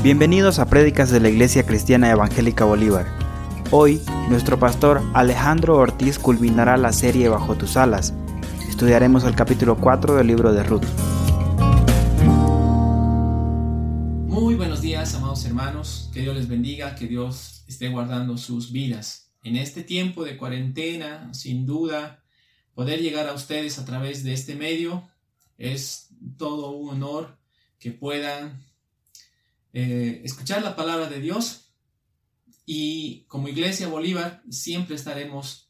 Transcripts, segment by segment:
Bienvenidos a Prédicas de la Iglesia Cristiana Evangélica Bolívar. Hoy, nuestro pastor Alejandro Ortiz culminará la serie Bajo tus alas. Estudiaremos el capítulo 4 del libro de Ruth. Muy buenos días, amados hermanos. Que Dios les bendiga, que Dios esté guardando sus vidas. En este tiempo de cuarentena, sin duda, poder llegar a ustedes a través de este medio es todo un honor que puedan eh, escuchar la palabra de Dios y como Iglesia Bolívar siempre estaremos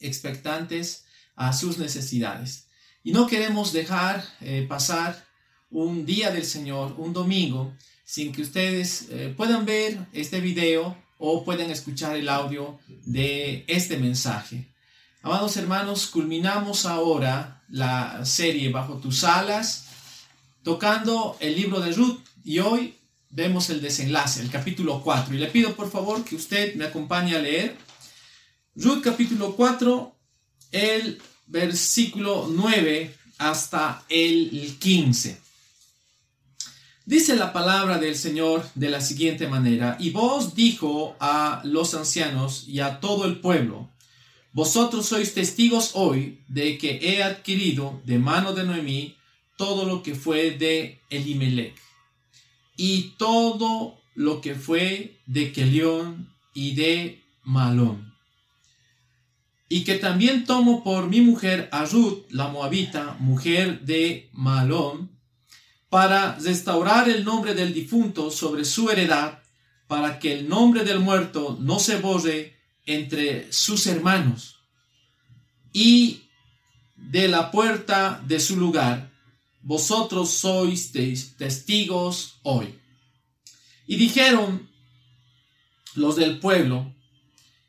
expectantes a sus necesidades. Y no queremos dejar eh, pasar un día del Señor, un domingo, sin que ustedes eh, puedan ver este video o puedan escuchar el audio de este mensaje. Amados hermanos, culminamos ahora la serie Bajo tus alas, tocando el libro de Ruth y hoy vemos el desenlace, el capítulo 4. Y le pido por favor que usted me acompañe a leer Ruth capítulo 4, el versículo 9 hasta el 15. Dice la palabra del Señor de la siguiente manera, y vos dijo a los ancianos y a todo el pueblo, vosotros sois testigos hoy de que he adquirido de mano de Noemí todo lo que fue de Elimelech y todo lo que fue de Kelión y de Malón. Y que también tomo por mi mujer a Ruth, la moabita, mujer de Malón, para restaurar el nombre del difunto sobre su heredad, para que el nombre del muerto no se borre entre sus hermanos y de la puerta de su lugar, vosotros sois testigos hoy. Y dijeron los del pueblo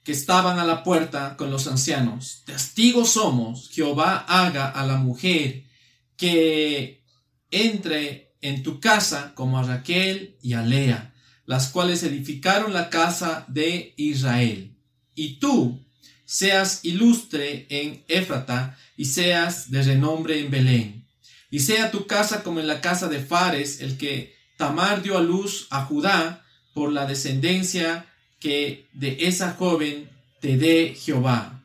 que estaban a la puerta con los ancianos, testigos somos, Jehová haga a la mujer que entre en tu casa como a Raquel y a Lea, las cuales edificaron la casa de Israel. Y tú seas ilustre en Éfrata y seas de renombre en Belén. Y sea tu casa como en la casa de Fares, el que Tamar dio a luz a Judá por la descendencia que de esa joven te dé Jehová.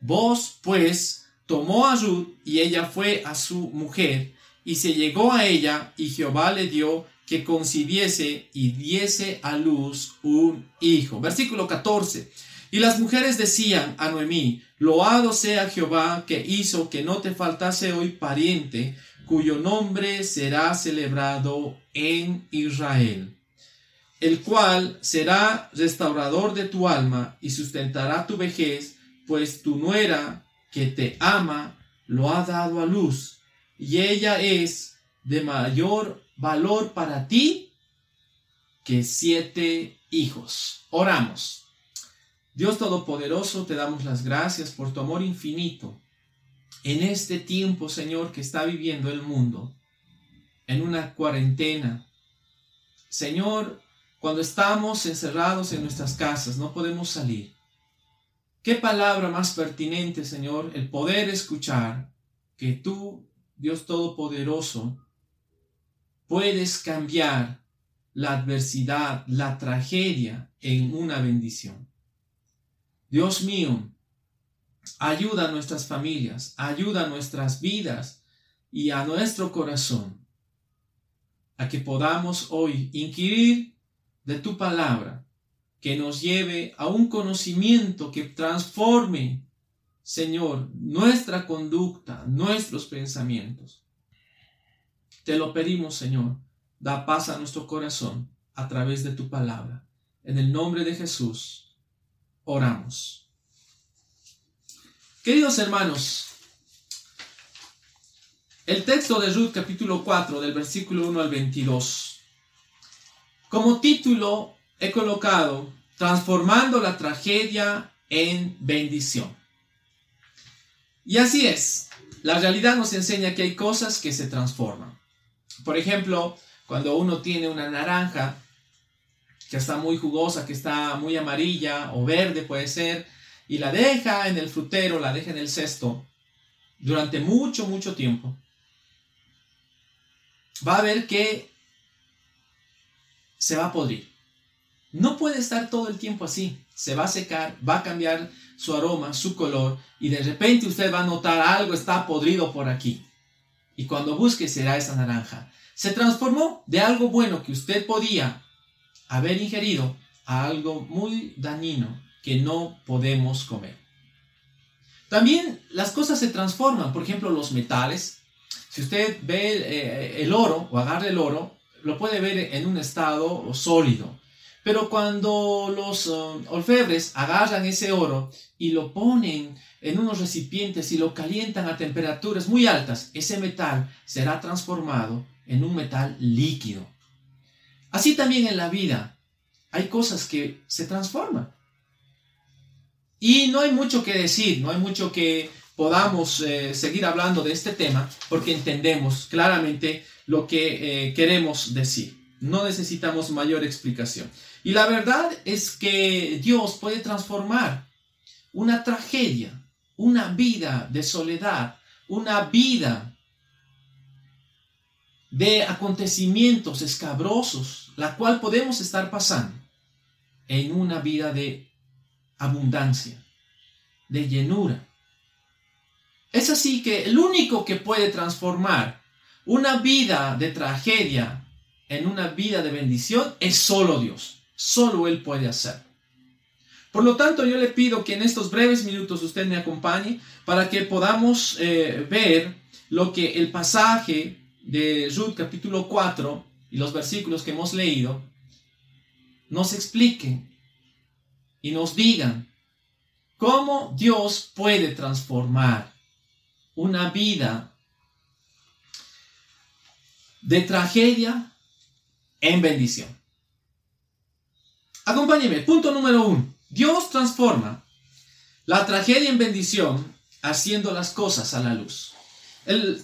Vos, pues, tomó a Ruth y ella fue a su mujer y se llegó a ella y Jehová le dio que concibiese y diese a luz un hijo. Versículo 14. Y las mujeres decían a Noemí, loado sea Jehová que hizo que no te faltase hoy pariente, cuyo nombre será celebrado en Israel, el cual será restaurador de tu alma y sustentará tu vejez, pues tu nuera que te ama lo ha dado a luz, y ella es de mayor valor para ti que siete hijos. Oramos. Dios Todopoderoso, te damos las gracias por tu amor infinito en este tiempo, Señor, que está viviendo el mundo, en una cuarentena. Señor, cuando estamos encerrados en nuestras casas, no podemos salir. ¿Qué palabra más pertinente, Señor, el poder escuchar que tú, Dios Todopoderoso, puedes cambiar la adversidad, la tragedia en una bendición. Dios mío, ayuda a nuestras familias, ayuda a nuestras vidas y a nuestro corazón a que podamos hoy inquirir de tu palabra, que nos lleve a un conocimiento que transforme, Señor, nuestra conducta, nuestros pensamientos. Te lo pedimos, Señor. Da paz a nuestro corazón a través de tu palabra. En el nombre de Jesús, oramos. Queridos hermanos, el texto de Ruth capítulo 4 del versículo 1 al 22, como título he colocado Transformando la tragedia en bendición. Y así es, la realidad nos enseña que hay cosas que se transforman. Por ejemplo, cuando uno tiene una naranja que está muy jugosa, que está muy amarilla o verde puede ser, y la deja en el frutero, la deja en el cesto durante mucho, mucho tiempo, va a ver que se va a podrir. No puede estar todo el tiempo así. Se va a secar, va a cambiar su aroma, su color, y de repente usted va a notar algo está podrido por aquí. Y cuando busque será esa naranja. Se transformó de algo bueno que usted podía haber ingerido a algo muy dañino que no podemos comer. También las cosas se transforman, por ejemplo, los metales. Si usted ve eh, el oro o agarra el oro, lo puede ver en un estado sólido. Pero cuando los um, orfebres agarran ese oro y lo ponen en unos recipientes y lo calientan a temperaturas muy altas, ese metal será transformado en un metal líquido. Así también en la vida hay cosas que se transforman. Y no hay mucho que decir, no hay mucho que podamos eh, seguir hablando de este tema porque entendemos claramente lo que eh, queremos decir. No necesitamos mayor explicación. Y la verdad es que Dios puede transformar una tragedia, una vida de soledad, una vida de acontecimientos escabrosos, la cual podemos estar pasando en una vida de abundancia, de llenura. Es así que el único que puede transformar una vida de tragedia en una vida de bendición es solo Dios. Solo Él puede hacer. Por lo tanto, yo le pido que en estos breves minutos usted me acompañe para que podamos eh, ver lo que el pasaje de Ruth capítulo 4 y los versículos que hemos leído nos expliquen y nos digan cómo Dios puede transformar una vida de tragedia en bendición. Acompáñeme, punto número uno. Dios transforma la tragedia en bendición haciendo las cosas a la luz.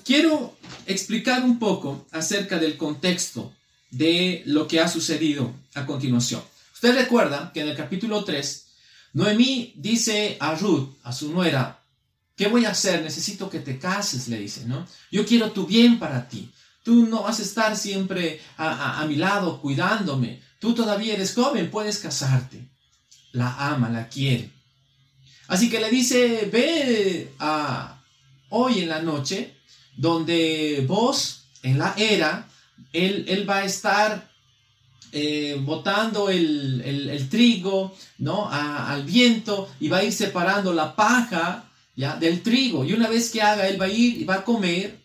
quiero explicar un poco acerca del contexto de lo que ha sucedido a continuación. Usted recuerda que en el capítulo 3, Noemí dice a Ruth, a su nuera, ¿qué voy a hacer? Necesito que te cases, le dice, ¿no? Yo quiero tu bien para ti. Tú no vas a estar siempre a, mi lado cuidándome. Tú todavía eres joven, puedes casarte. La ama, la quiere. Así que le dice, ve a hoy en la noche, donde vos, en la era, él, él va a estar eh, botando el, trigo ¿no? al viento y va a ir separando la paja ¿ya? del trigo. Y una vez que haga, él va a ir y va a comer,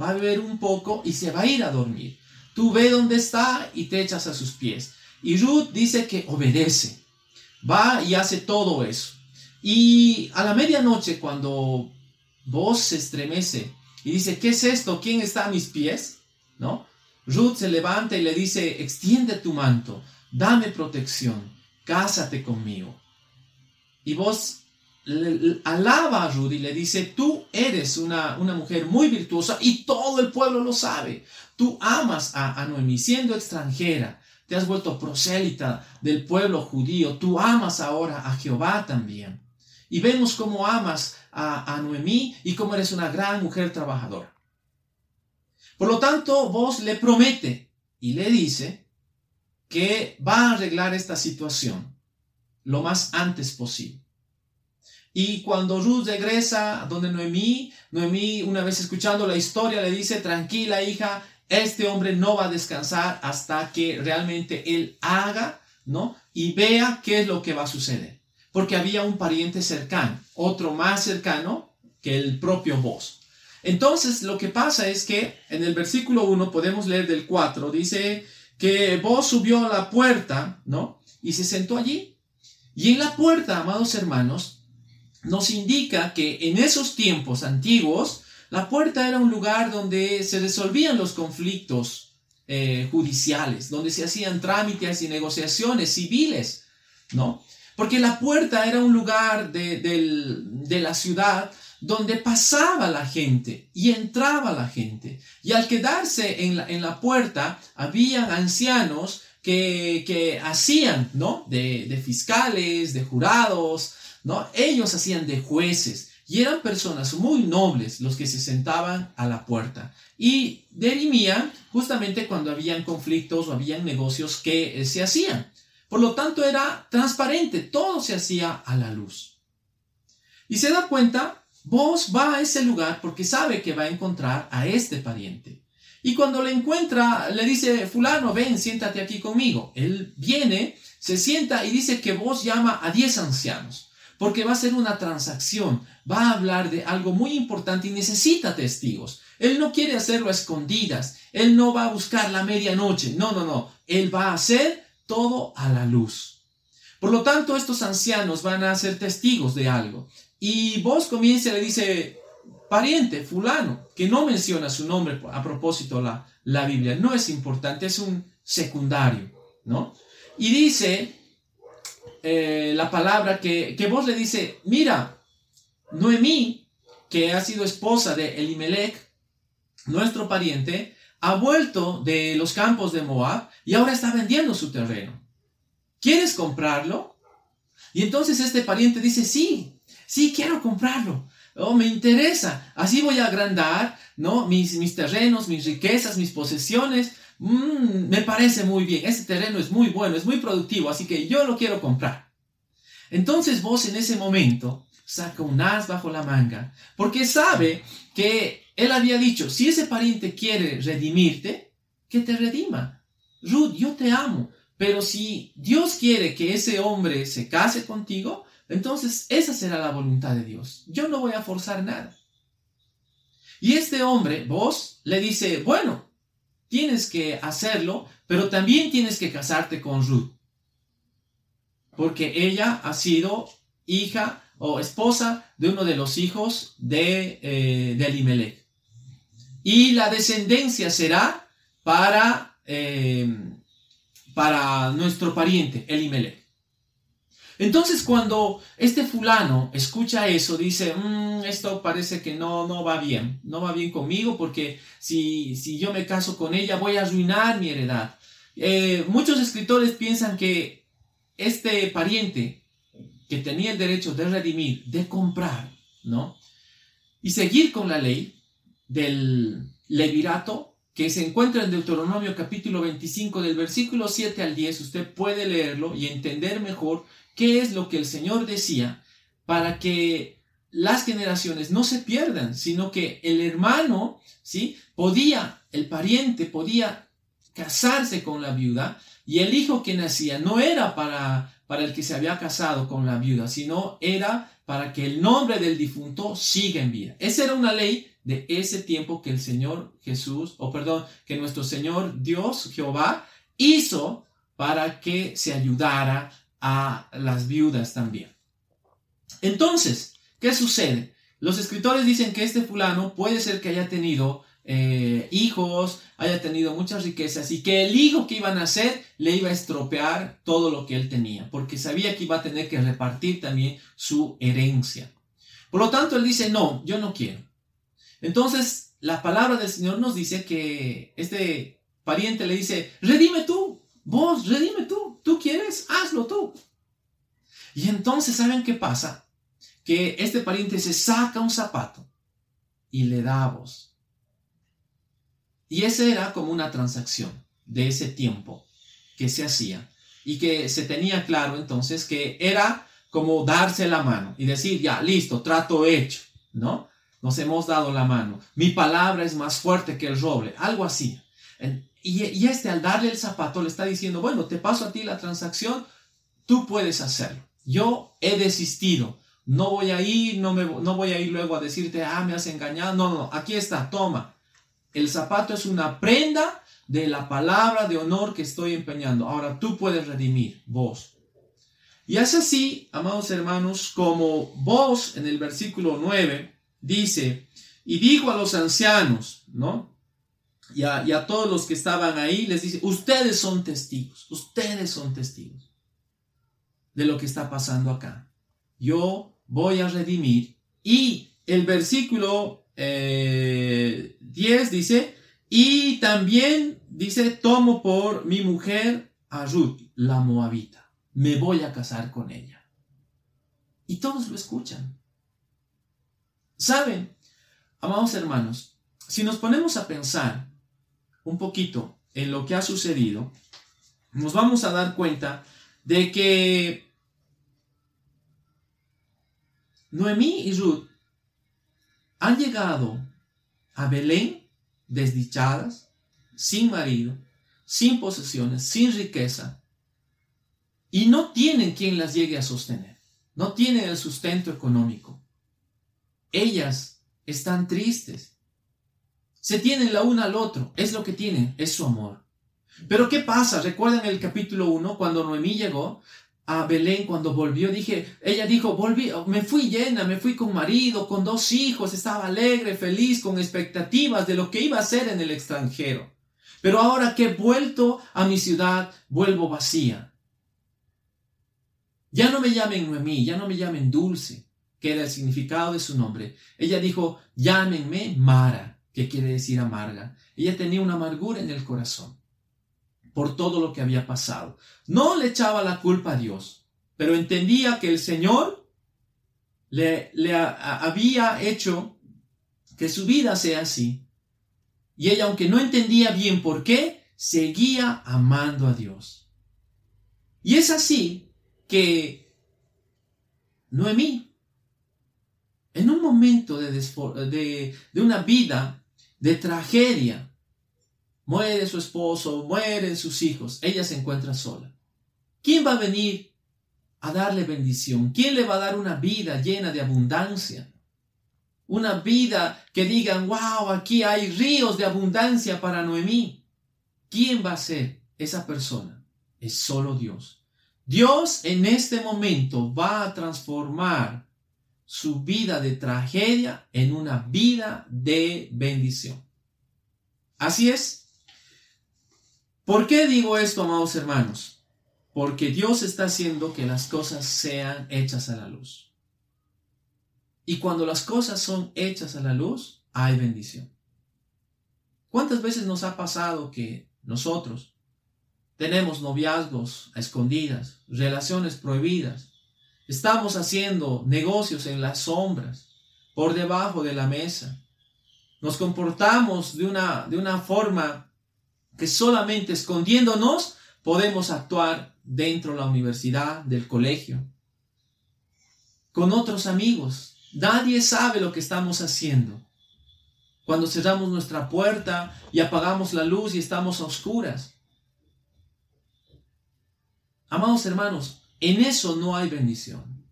va a beber un poco y se va a ir a dormir. Tú ve dónde está y te echas a sus pies. Y Ruth dice que obedece. Va y hace todo eso. Y a la medianoche, cuando vos se estremece y dice, ¿qué es esto? ¿Quién está a mis pies? ¿No? Ruth se levanta y le dice, extiende tu manto, dame protección, cásate conmigo. Y vos alaba a Ruth y le dice, tú eres una, una, mujer muy virtuosa y todo el pueblo lo sabe. Tú amas a, a Noemí siendo extranjera. Te has vuelto prosélita del pueblo judío. Tú amas ahora a Jehová también. Y vemos cómo amas a, a Noemí y cómo eres una gran mujer trabajadora. Por lo tanto, vos le promete y le dice que va a arreglar esta situación lo más antes posible. Y cuando Ruth regresa a donde Noemí, Noemí, una vez escuchando la historia, le dice, tranquila hija, este hombre no va a descansar hasta que realmente él haga, ¿no? Y vea qué es lo que va a suceder. Porque había un pariente cercano, otro más cercano que el propio vos. Entonces, lo que pasa es que en el versículo 1 podemos leer del 4, dice que vos subió a la puerta, ¿no? Y se sentó allí. Y en la puerta, amados hermanos, nos indica que en esos tiempos antiguos, la puerta era un lugar donde se resolvían los conflictos eh, judiciales, donde se hacían trámites y negociaciones civiles, ¿no? Porque la puerta era un lugar de, de la ciudad donde pasaba la gente y entraba la gente. Y al quedarse en la, en la puerta, había ancianos que, que hacían, ¿no? De, de, fiscales, de jurados, ¿no? Ellos hacían de jueces. Y eran personas muy nobles los que se sentaban a la puerta y dirimían justamente cuando habían conflictos o habían negocios que eh, se hacían. Por lo tanto, era transparente, todo se hacía a la luz. Y se da cuenta, vos va a ese lugar porque sabe que va a encontrar a este pariente. Y cuando le encuentra, le dice, fulano, ven, siéntate aquí conmigo. Él viene, se sienta y dice que vos llama a 10 ancianos porque va a ser una transacción, va a hablar de algo muy importante y necesita testigos. Él no quiere hacerlo a escondidas, él no va a buscar la medianoche, no, no, no, él va a hacer todo a la luz. Por lo tanto, estos ancianos van a ser testigos de algo. Y vos comienza y le dice, pariente, fulano, que no menciona su nombre a propósito la, la Biblia, no es importante, es un secundario, ¿no? Y dice, eh, la palabra que, que vos le dice, mira, Noemí, que ha sido esposa de Elimelech, nuestro pariente, ha vuelto de los campos de Moab y ahora está vendiendo su terreno. ¿Quieres comprarlo? Y entonces este pariente dice, sí, sí, quiero comprarlo. Oh, me interesa. Así voy a agrandar, ¿no? Mis, mis terrenos, mis riquezas, mis posesiones. Mm, me parece muy bien, ese terreno es muy bueno, es muy productivo, así que yo lo quiero comprar. Entonces vos en ese momento saca un as bajo la manga, porque sabe que él había dicho, si ese pariente quiere redimirte, que te redima. Ruth, yo te amo, pero si Dios quiere que ese hombre se case contigo, entonces esa será la voluntad de Dios. Yo no voy a forzar nada. Y este hombre, vos, le dice, bueno, tienes que hacerlo, pero también tienes que casarte con Ruth. Porque ella ha sido hija o esposa de uno de los hijos de, eh, Elimelech. Y la descendencia será para, eh, para nuestro pariente, Elimelech. Entonces cuando este fulano escucha eso, dice, mm, esto parece que no, no va bien, no va bien conmigo porque si, si yo me caso con ella voy a arruinar mi heredad. Eh, muchos escritores piensan que este pariente que tenía el derecho de redimir, de comprar, ¿no? Y seguir con la ley del levirato que se encuentra en Deuteronomio capítulo 25 del versículo 7 al 10, usted puede leerlo y entender mejor qué es lo que el Señor decía para que las generaciones no se pierdan, sino que el hermano, ¿sí? Podía, el pariente podía casarse con la viuda y el hijo que nacía no era para, para el que se había casado con la viuda, sino era para que el nombre del difunto siga en vida. Esa era una ley de ese tiempo que el Señor Jesús, o perdón, que nuestro Señor Dios Jehová hizo para que se ayudara a las viudas también. Entonces, ¿qué sucede? Los escritores dicen que este fulano puede ser que haya tenido eh, hijos, haya tenido muchas riquezas y que el hijo que iba a nacer le iba a estropear todo lo que él tenía, porque sabía que iba a tener que repartir también su herencia. Por lo tanto, él dice, no, yo no quiero. Entonces, la palabra del Señor nos dice que este pariente le dice, redime tú, vos, redime tú, tú quieres, hazlo tú. Y entonces, ¿saben qué pasa? Que este pariente se saca un zapato y le da a vos. Y ese era como una transacción de ese tiempo que se hacía y que se tenía claro entonces que era como darse la mano y decir, ya, listo, trato hecho, ¿no? Nos hemos dado la mano. Mi palabra es más fuerte que el roble, algo así. Y, este al darle el zapato le está diciendo, bueno, te paso a ti la transacción, tú puedes hacerlo. Yo he desistido. No voy a ir, no, me, no voy a ir luego a decirte, ah, me has engañado. No, no, aquí está, toma. El zapato es una prenda de la palabra de honor que estoy empeñando. Ahora tú puedes redimir, vos. Y es así, amados hermanos, como vos en el versículo 9 dice, y dijo a los ancianos, ¿no? Y a, todos los que estaban ahí, les dice, ustedes son testigos, ustedes son testigos de lo que está pasando acá. Yo voy a redimir. Y el versículo 10 eh, dice, y también dice, tomo por mi mujer a Ruth, la moabita. Me voy a casar con ella. Y todos lo escuchan. Saben, amados hermanos, si nos ponemos a pensar un poquito en lo que ha sucedido, nos vamos a dar cuenta de que Noemí y Ruth han llegado a Belén desdichadas, sin marido, sin posesiones, sin riqueza, y no tienen quien las llegue a sostener, no tienen el sustento económico. Ellas están tristes, se tienen la una al otro, es lo que tienen, es su amor. Pero ¿qué pasa? ¿Recuerdan el capítulo 1 cuando Noemí llegó? a Belén cuando volvió, dije, ella dijo, volví, me fui llena, me fui con marido, con dos hijos, estaba alegre, feliz, con expectativas de lo que iba a hacer en el extranjero. Pero ahora que he vuelto a mi ciudad, vuelvo vacía. Ya no me llamen Noemí, ya no me llamen Dulce, que era el significado de su nombre. Ella dijo, llámenme Mara, que quiere decir amarga. Ella tenía una amargura en el corazón por todo lo que había pasado. No le echaba la culpa a Dios, pero entendía que el Señor le, le había hecho que su vida sea así. Y ella, aunque no entendía bien por qué, seguía amando a Dios. Y es así que Noemí, en un momento de, de, de una vida de tragedia, Muere su esposo, mueren sus hijos, ella se encuentra sola. ¿Quién va a venir a darle bendición? ¿Quién le va a dar una vida llena de abundancia? Una vida que digan, wow, aquí hay ríos de abundancia para Noemí. ¿Quién va a ser esa persona? Es solo Dios. Dios en este momento va a transformar su vida de tragedia en una vida de bendición. Así es, ¿Por qué digo esto, amados hermanos? Porque Dios está haciendo que las cosas sean hechas a la luz. Y cuando las cosas son hechas a la luz, hay bendición. ¿Cuántas veces nos ha pasado que nosotros tenemos noviazgos a escondidas, relaciones prohibidas, estamos haciendo negocios en las sombras, por debajo de la mesa, nos comportamos de una, de una forma que solamente escondiéndonos podemos actuar dentro de la universidad, del colegio, con otros amigos. Nadie sabe lo que estamos haciendo. Cuando cerramos nuestra puerta y apagamos la luz y estamos a oscuras. Amados hermanos, en eso no hay bendición.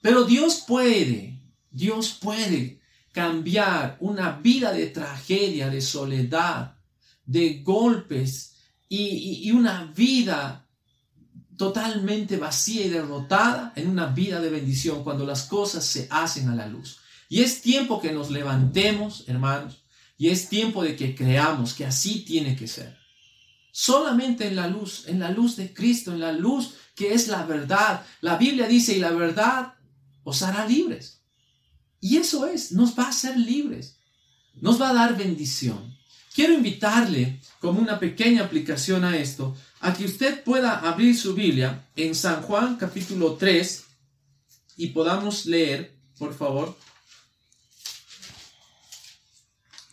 Pero Dios puede, Dios puede cambiar una vida de tragedia, de soledad, de golpes y, una vida totalmente vacía y derrotada en una vida de bendición cuando las cosas se hacen a la luz. Y es tiempo que nos levantemos, hermanos, y es tiempo de que creamos que así tiene que ser. Solamente en la luz, en la luz de Cristo, en la luz que es la verdad. La Biblia dice, y la verdad os hará libres. Y eso es, nos va a hacer libres. Nos va a dar bendición. Quiero invitarle, como una pequeña aplicación a esto, a que usted pueda abrir su Biblia en San Juan capítulo 3 y podamos leer, por favor,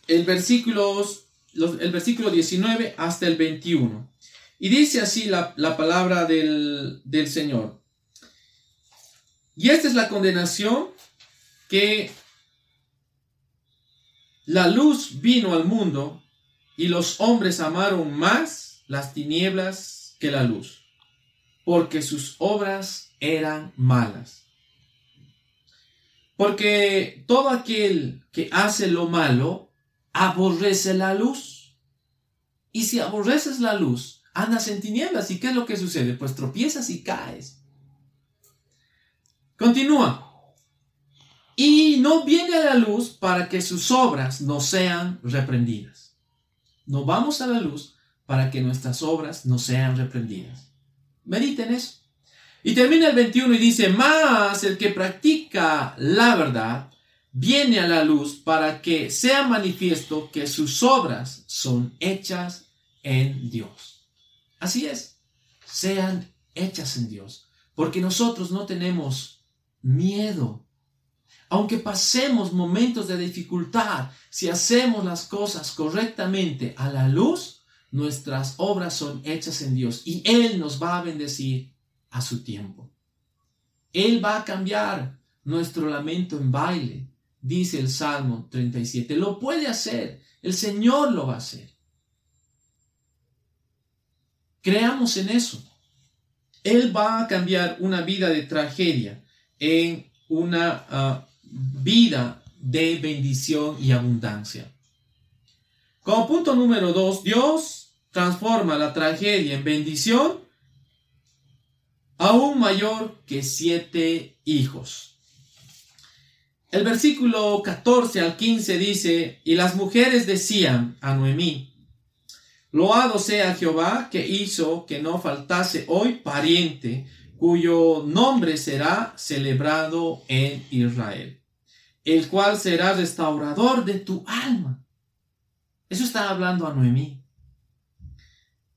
el versículo, el versículo 19 hasta el 21. Y dice así la, la palabra del, del Señor. Y esta es la condenación que la luz vino al mundo y los hombres amaron más las tinieblas que la luz, porque sus obras eran malas. Porque todo aquel que hace lo malo aborrece la luz. Y si aborreces la luz, andas en tinieblas. ¿Y qué es lo que sucede? Pues tropiezas y caes. Continúa. Y no viene a la luz para que sus obras no sean reprendidas no vamos a la luz para que nuestras obras no sean reprendidas. Mediten eso. Y termina el 21 y dice, más el que practica la verdad viene a la luz para que sea manifiesto que sus obras son hechas en Dios. Así es, sean hechas en Dios, porque nosotros no tenemos miedo aunque pasemos momentos de dificultad, si hacemos las cosas correctamente a la luz, nuestras obras son hechas en Dios y Él nos va a bendecir a su tiempo. Él va a cambiar nuestro lamento en baile, dice el Salmo 37. Lo puede hacer, el Señor lo va a hacer. Creamos en eso. Él va a cambiar una vida de tragedia en una ah, vida de bendición y abundancia. Como punto número dos, Dios transforma la tragedia en bendición aún mayor que siete hijos. El versículo 14 al 15 dice, y las mujeres decían a Noemí, Loado sea Jehová que hizo que no faltase hoy pariente cuyo nombre será celebrado en Israel, el cual será restaurador de tu alma. Eso está hablando a Noemí.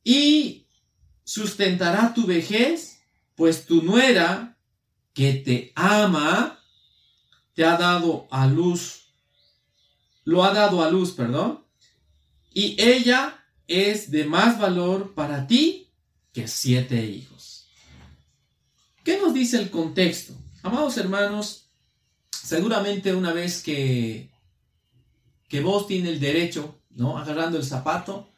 Y sustentará tu vejez, pues tu nuera, que te ama, te ha dado a luz, lo ha dado a luz, perdón, y ella es de más valor para ti que siete hijos. ¿Qué nos dice el contexto? Amados hermanos, seguramente una vez que, que vos tienes el derecho, ¿no? Agarrando el zapato,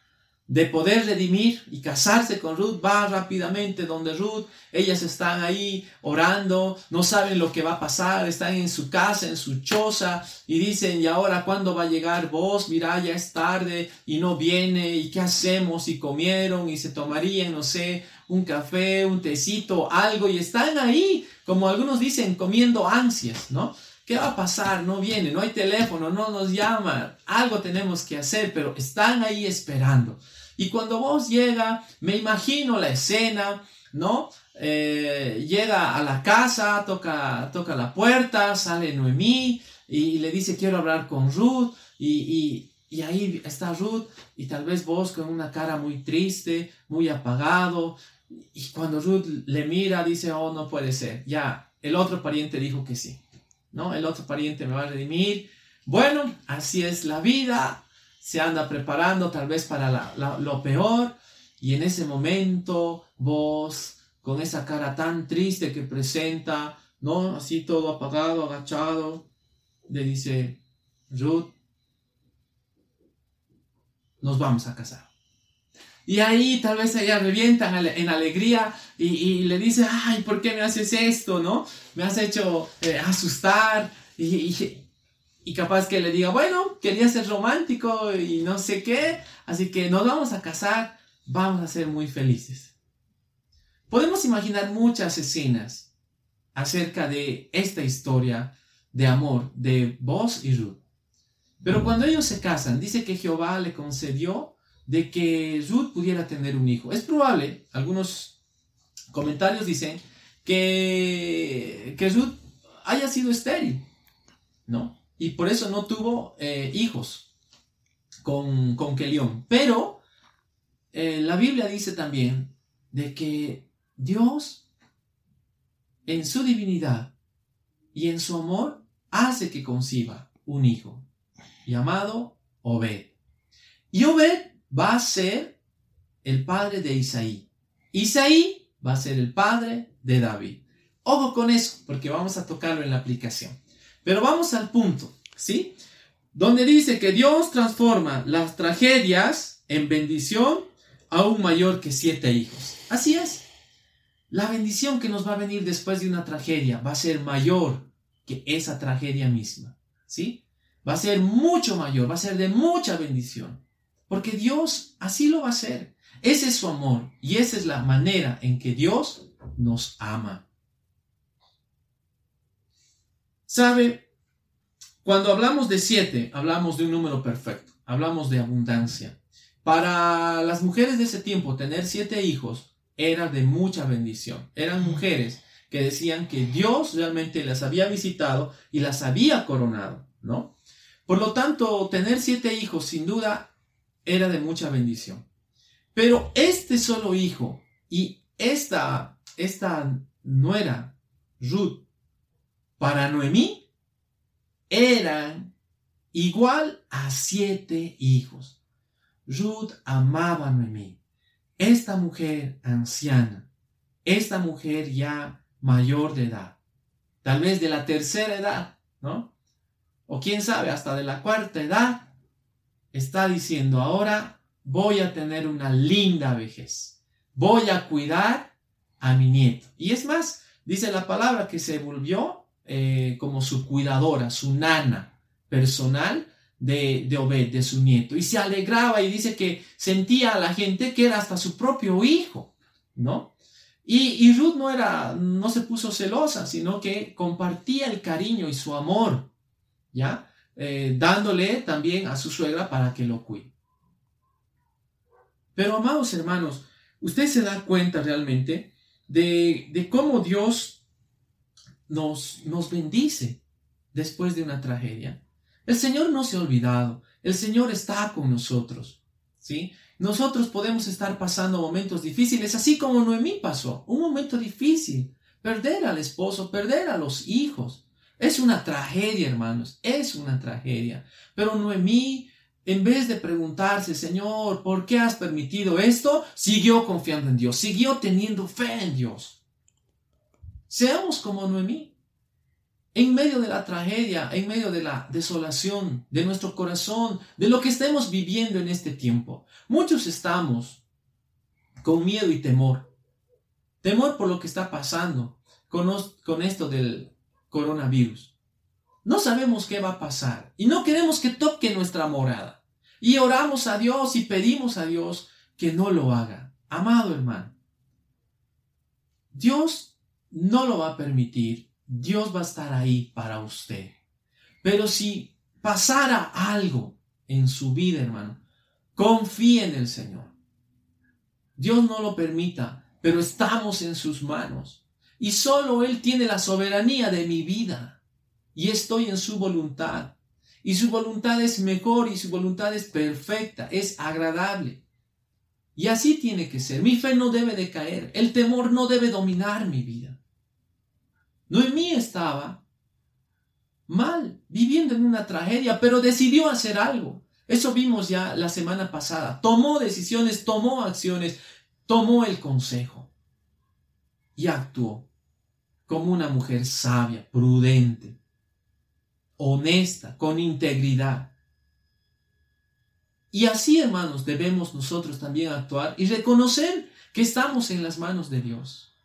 de poder redimir y casarse con Ruth, va rápidamente donde Ruth, ellas están ahí orando, no saben lo que va a pasar, están en su casa, en su choza, y dicen, ¿y ahora cuándo va a llegar vos? Mira, ya es tarde y no viene, ¿y qué hacemos? Y comieron y se tomarían, no sé, un café, un tecito, algo, y están ahí, como algunos dicen, comiendo ansias, ¿no? ¿Qué va a pasar? No viene, no hay teléfono, no nos llama, algo tenemos que hacer, pero están ahí esperando. Y cuando vos llega, me imagino la escena, ¿no? Eh, llega a la casa, toca, toca la puerta, sale Noemí y le dice quiero hablar con Ruth y, y, ahí está Ruth y tal vez vos con una cara muy triste, muy apagado y cuando Ruth le mira dice oh no puede ser, ya el otro pariente dijo que sí, ¿no? El otro pariente me va a redimir. Bueno, así es la vida, se anda preparando tal vez para lo peor y en ese momento vos con esa cara tan triste que presenta, ¿no? Así todo apagado, agachado, le dice, Ruth, nos vamos a casar. Y ahí tal vez ella revienta en alegría y, le dice, ay, ¿por qué me haces esto? ¿No? Me has hecho eh, asustar. y, capaz que le diga, bueno, quería ser romántico y no sé qué, así que nos vamos a casar, vamos a ser muy felices. Podemos imaginar muchas escenas acerca de esta historia de amor de vos y Ruth. Pero cuando ellos se casan, dice que Jehová le concedió de que Ruth pudiera tener un hijo. Es probable, algunos comentarios dicen, que, que Ruth haya sido estéril, ¿no? Y por eso no tuvo eh, hijos con, con Kelión. Pero eh, la Biblia dice también de que Dios en su divinidad y en su amor hace que conciba un hijo llamado Obed. Y Obed va a ser el padre de Isaí. Isaí va a ser el padre de David. Ojo con eso, porque vamos a tocarlo en la aplicación. Pero vamos al punto, ¿sí? Donde dice que Dios transforma las tragedias en bendición aún mayor que siete hijos. Así es. La bendición que nos va a venir después de una tragedia va a ser mayor que esa tragedia misma, ¿sí? Va a ser mucho mayor, va a ser de mucha bendición. Porque Dios así lo va a hacer. Ese es su amor y esa es la manera en que Dios nos ama. ¿Sabe? Cuando hablamos de siete, hablamos de un número perfecto, hablamos de abundancia. Para las mujeres de ese tiempo, tener siete hijos era de mucha bendición. Eran mujeres que decían que Dios realmente las había visitado y las había coronado, ¿no? Por lo tanto, tener siete hijos sin duda era de mucha bendición. Pero este solo hijo y esta, esta nuera, Ruth, para Noemí eran igual a siete hijos. Ruth amaba a Noemí. Esta mujer anciana, esta mujer ya mayor de edad, tal vez de la tercera edad, ¿no? O quién sabe, hasta de la cuarta edad, está diciendo, ahora voy a tener una linda vejez. Voy a cuidar a mi nieto. Y es más, dice la palabra que se volvió eh, como su cuidadora, su nana personal de, de Obed, de su nieto. Y se alegraba y dice que sentía a la gente que era hasta su propio hijo, ¿no? Y, y Ruth no era, no se puso celosa, sino que compartía el cariño y su amor, ¿ya? Eh, dándole también a su suegra para que lo cuide. Pero amados hermanos, usted se da cuenta realmente de, de cómo Dios nos, nos bendice después de una tragedia. El Señor no se ha olvidado, el Señor está con nosotros, ¿sí? Nosotros podemos estar pasando momentos difíciles, así como Noemí pasó, un momento difícil, perder al esposo, perder a los hijos. Es una tragedia, hermanos, es una tragedia. Pero Noemí, en vez de preguntarse, Señor, ¿por qué has permitido esto? Siguió confiando en Dios, siguió teniendo fe en Dios. Seamos como Noemí en medio de la tragedia, en medio de la desolación de nuestro corazón, de lo que estemos viviendo en este tiempo. Muchos estamos con miedo y temor. Temor por lo que está pasando con, con esto del coronavirus. No sabemos qué va a pasar y no queremos que toque nuestra morada. Y oramos a Dios y pedimos a Dios que no lo haga. Amado hermano, Dios no lo va a permitir Dios va a estar ahí para usted. Pero si pasara algo en su vida, hermano, confíe en el Señor. Dios no lo permita, pero estamos en sus manos. Y solo Él tiene la soberanía de mi vida. Y estoy en su voluntad. Y su voluntad es mejor y su voluntad es perfecta, es agradable. Y así tiene que ser. Mi fe no debe de caer. El temor no debe dominar mi vida. Noemí estaba mal, viviendo en una tragedia, pero decidió hacer algo. Eso vimos ya la semana pasada. Tomó decisiones, tomó acciones, tomó el consejo y actuó como una mujer sabia, prudente, honesta, con integridad. Y así, hermanos, debemos nosotros también actuar y reconocer que estamos en las manos de Dios.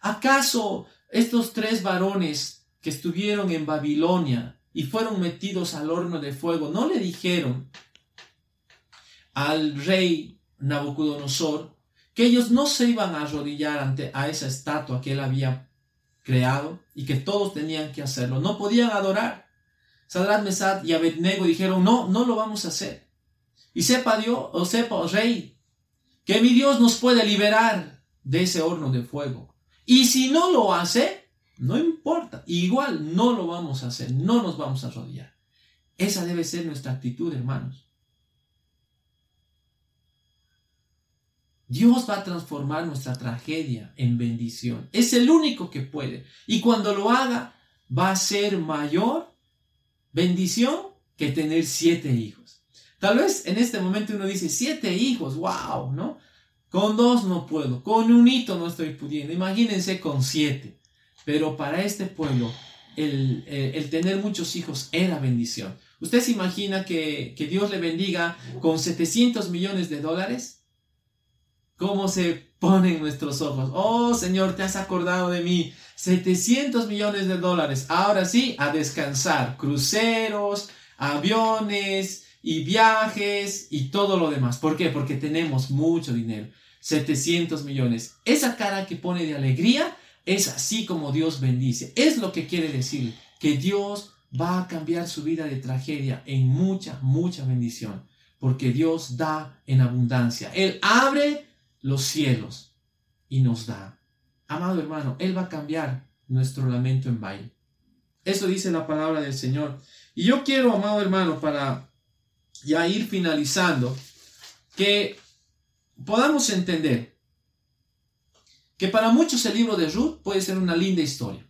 ¿Acaso estos tres varones que estuvieron en Babilonia y fueron metidos al horno de fuego, no le dijeron al rey Nabucodonosor que ellos no se iban a arrodillar ante a esa estatua que él había creado y que todos tenían que hacerlo. No podían adorar. Sadrat, Mesad y Abednego dijeron, no, no lo vamos a hacer. Y sepa Dios, o sepa, oh rey, que mi Dios nos puede liberar de ese horno de fuego. Y si no lo hace, no importa, igual no lo vamos a hacer, no nos vamos a arrodillar. Esa debe ser nuestra actitud, hermanos. Dios va a transformar nuestra tragedia en bendición. Es el único que puede. Y cuando lo haga, va a ser mayor bendición que tener siete hijos. Tal vez en este momento uno dice, siete hijos, wow, ¿no? Con dos no puedo, con un hito no estoy pudiendo. Imagínense con siete. Pero para este pueblo, el, el, tener muchos hijos era bendición. ¿Usted se imagina que, que Dios le bendiga con 700 millones de dólares? ¿Cómo se ponen nuestros ojos? Oh Señor, te has acordado de mí. 700 millones de dólares. Ahora sí, a descansar. Cruceros, aviones y viajes y todo lo demás. ¿Por qué? Porque tenemos mucho dinero. 700 millones. Esa cara que pone de alegría es así como Dios bendice. Es lo que quiere decir, que Dios va a cambiar su vida de tragedia en mucha, mucha bendición, porque Dios da en abundancia. Él abre los cielos y nos da. Amado hermano, Él va a cambiar nuestro lamento en baile. Eso dice la palabra del Señor. Y yo quiero, amado hermano, para ya ir finalizando, que podamos entender que para muchos el libro de Ruth puede ser una linda historia.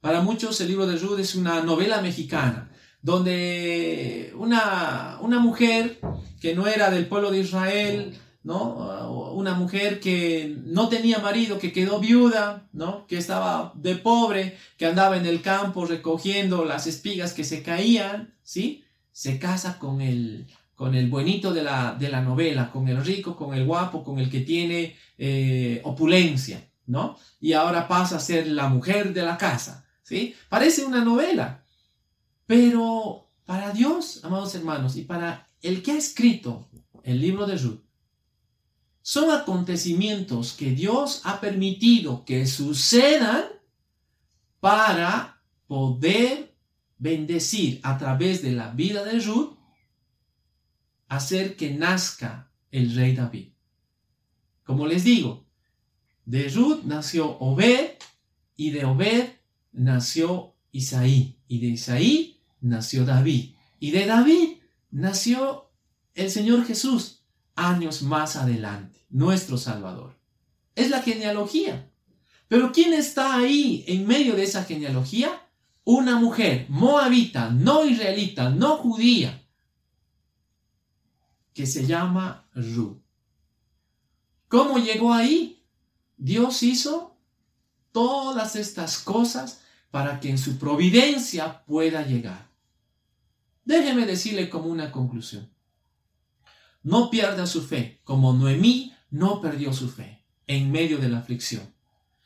Para muchos el libro de Ruth es una novela mexicana, donde una, una mujer que no era del pueblo de Israel, ¿no? Una mujer que no tenía marido, que quedó viuda, ¿no? Que estaba de pobre, que andaba en el campo recogiendo las espigas que se caían, ¿sí? Se casa con el, con el buenito de la, de la novela, con el rico, con el guapo, con el que tiene eh, opulencia, ¿no? Y ahora pasa a ser la mujer de la casa, ¿sí? Parece una novela, pero para Dios, amados hermanos, y para el que ha escrito el libro de Ruth, son acontecimientos que Dios ha permitido que sucedan para poder bendecir a través de la vida de Ruth, hacer que nazca el rey David. Como les digo, de Ruth nació Obed y de Obed nació Isaí y de Isaí nació David y de David nació el Señor Jesús años más adelante, nuestro Salvador. Es la genealogía. Pero ¿quién está ahí en medio de esa genealogía? Una mujer moabita, no israelita, no judía, que se llama Ruth. ¿Cómo llegó ahí? Dios hizo todas estas cosas para que en su providencia pueda llegar. Déjeme decirle como una conclusión. No pierda su fe, como Noemí no perdió su fe en medio de la aflicción.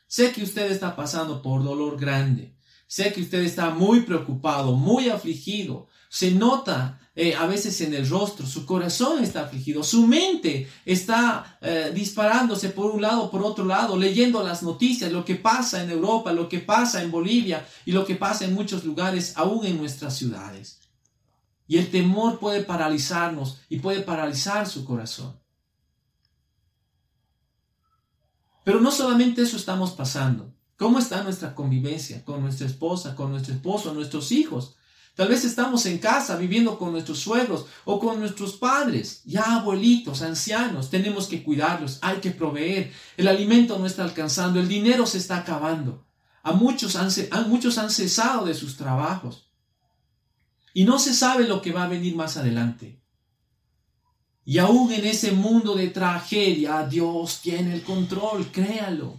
Sé que usted está pasando por dolor grande. Sé que usted está muy preocupado, muy afligido. Se nota eh, a veces en el rostro, su corazón está afligido, su mente está eh, disparándose por un lado, por otro lado, leyendo las noticias, lo que pasa en Europa, lo que pasa en Bolivia y lo que pasa en muchos lugares, aún en nuestras ciudades. Y el temor puede paralizarnos y puede paralizar su corazón. Pero no solamente eso estamos pasando. ¿Cómo está nuestra convivencia con nuestra esposa, con nuestro esposo, nuestros hijos? Tal vez estamos en casa viviendo con nuestros suegros o con nuestros padres, ya abuelitos, ancianos. Tenemos que cuidarlos, hay que proveer. El alimento no está alcanzando, el dinero se está acabando. A muchos han, muchos han cesado de sus trabajos. Y no se sabe lo que va a venir más adelante. Y aún en ese mundo de tragedia, Dios tiene el control, créalo.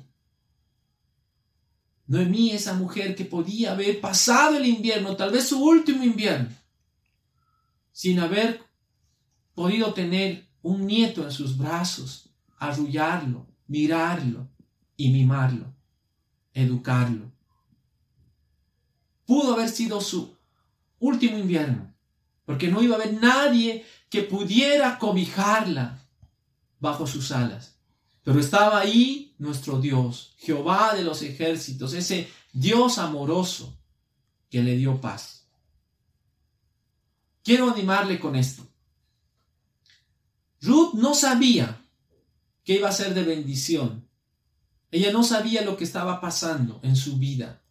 Noemí, esa mujer que podía haber pasado el invierno, tal vez su último invierno, sin haber podido tener un nieto en sus brazos, arrullarlo, mirarlo y mimarlo, educarlo. Pudo haber sido su último invierno, porque no iba a haber nadie que pudiera cobijarla bajo sus alas. Pero estaba ahí nuestro Dios, Jehová de los ejércitos, ese Dios amoroso que le dio paz. Quiero animarle con esto. Ruth no sabía que iba a ser de bendición. Ella no sabía lo que estaba pasando en su vida.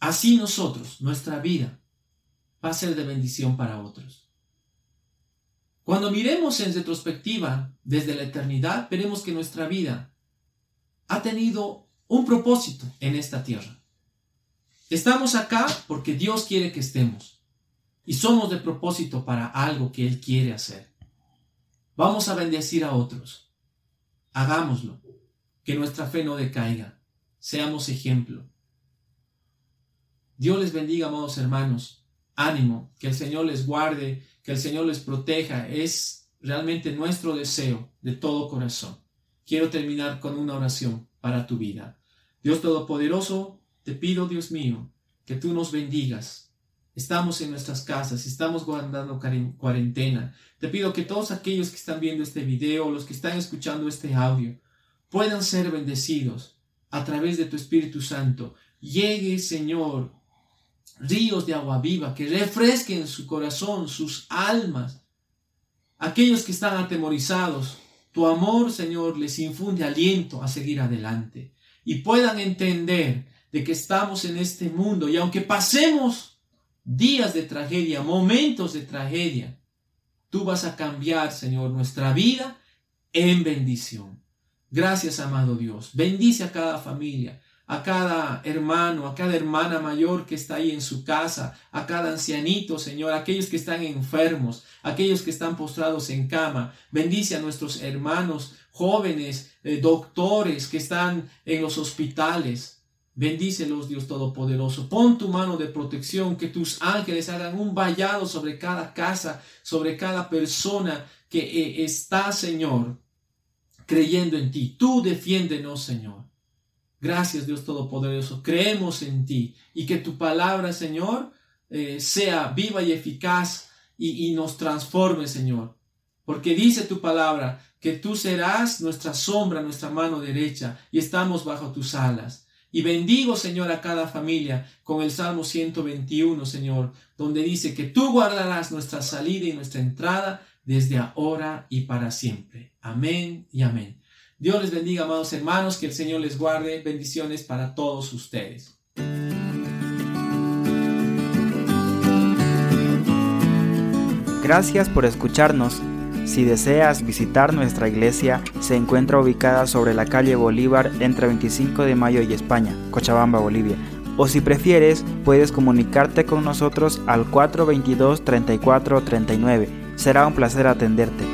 Así nosotros, nuestra vida, va a ser de bendición para otros. Cuando miremos en retrospectiva desde la eternidad, veremos que nuestra vida ha tenido un propósito en esta tierra. Estamos acá porque Dios quiere que estemos y somos de propósito para algo que Él quiere hacer. Vamos a bendecir a otros. Hagámoslo. Que nuestra fe no decaiga. Seamos ejemplo. Dios les bendiga, amados hermanos. Ánimo, que el Señor les guarde, que el Señor les proteja. Es realmente nuestro deseo de todo corazón. Quiero terminar con una oración para tu vida. Dios Todopoderoso, te pido, Dios mío, que tú nos bendigas. Estamos en nuestras casas, estamos guardando cuarentena. Te pido que todos aquellos que están viendo este video, los que están escuchando este audio, puedan ser bendecidos a través de tu Espíritu Santo. Llegue, Señor, ríos de agua viva que refresquen su corazón, sus almas. Aquellos que están atemorizados, tu amor, Señor, les infunde aliento a seguir adelante y puedan entender de que estamos en este mundo y aunque pasemos días de tragedia, momentos de tragedia, tú vas a cambiar, Señor, nuestra vida en bendición. Gracias, amado Dios. Bendice a cada familia, a cada hermano, a cada hermana mayor que está ahí en su casa, a cada ancianito, Señor, aquellos que están enfermos, aquellos que están postrados en cama. Bendice a nuestros hermanos jóvenes, eh, doctores que están en los hospitales. Bendícelos, Dios Todopoderoso. Pon tu mano de protección, que tus ángeles hagan un vallado sobre cada casa, sobre cada persona que eh, está, Señor, creyendo en ti. Tú defiéndenos, Señor. Gracias Dios Todopoderoso. Creemos en ti y que tu palabra, Señor, eh, sea viva y eficaz y, y nos transforme, Señor. Porque dice tu palabra que tú serás nuestra sombra, nuestra mano derecha y estamos bajo tus alas. Y bendigo, Señor, a cada familia con el Salmo 121, Señor, donde dice que tú guardarás nuestra salida y nuestra entrada desde ahora y para siempre. Amén y amén. Dios les bendiga, amados hermanos, que el Señor les guarde. Bendiciones para todos ustedes. Gracias por escucharnos. Si deseas visitar nuestra iglesia, se encuentra ubicada sobre la calle Bolívar entre 25 de Mayo y España, Cochabamba, Bolivia. O si prefieres, puedes comunicarte con nosotros al 422-3439. Será un placer atenderte.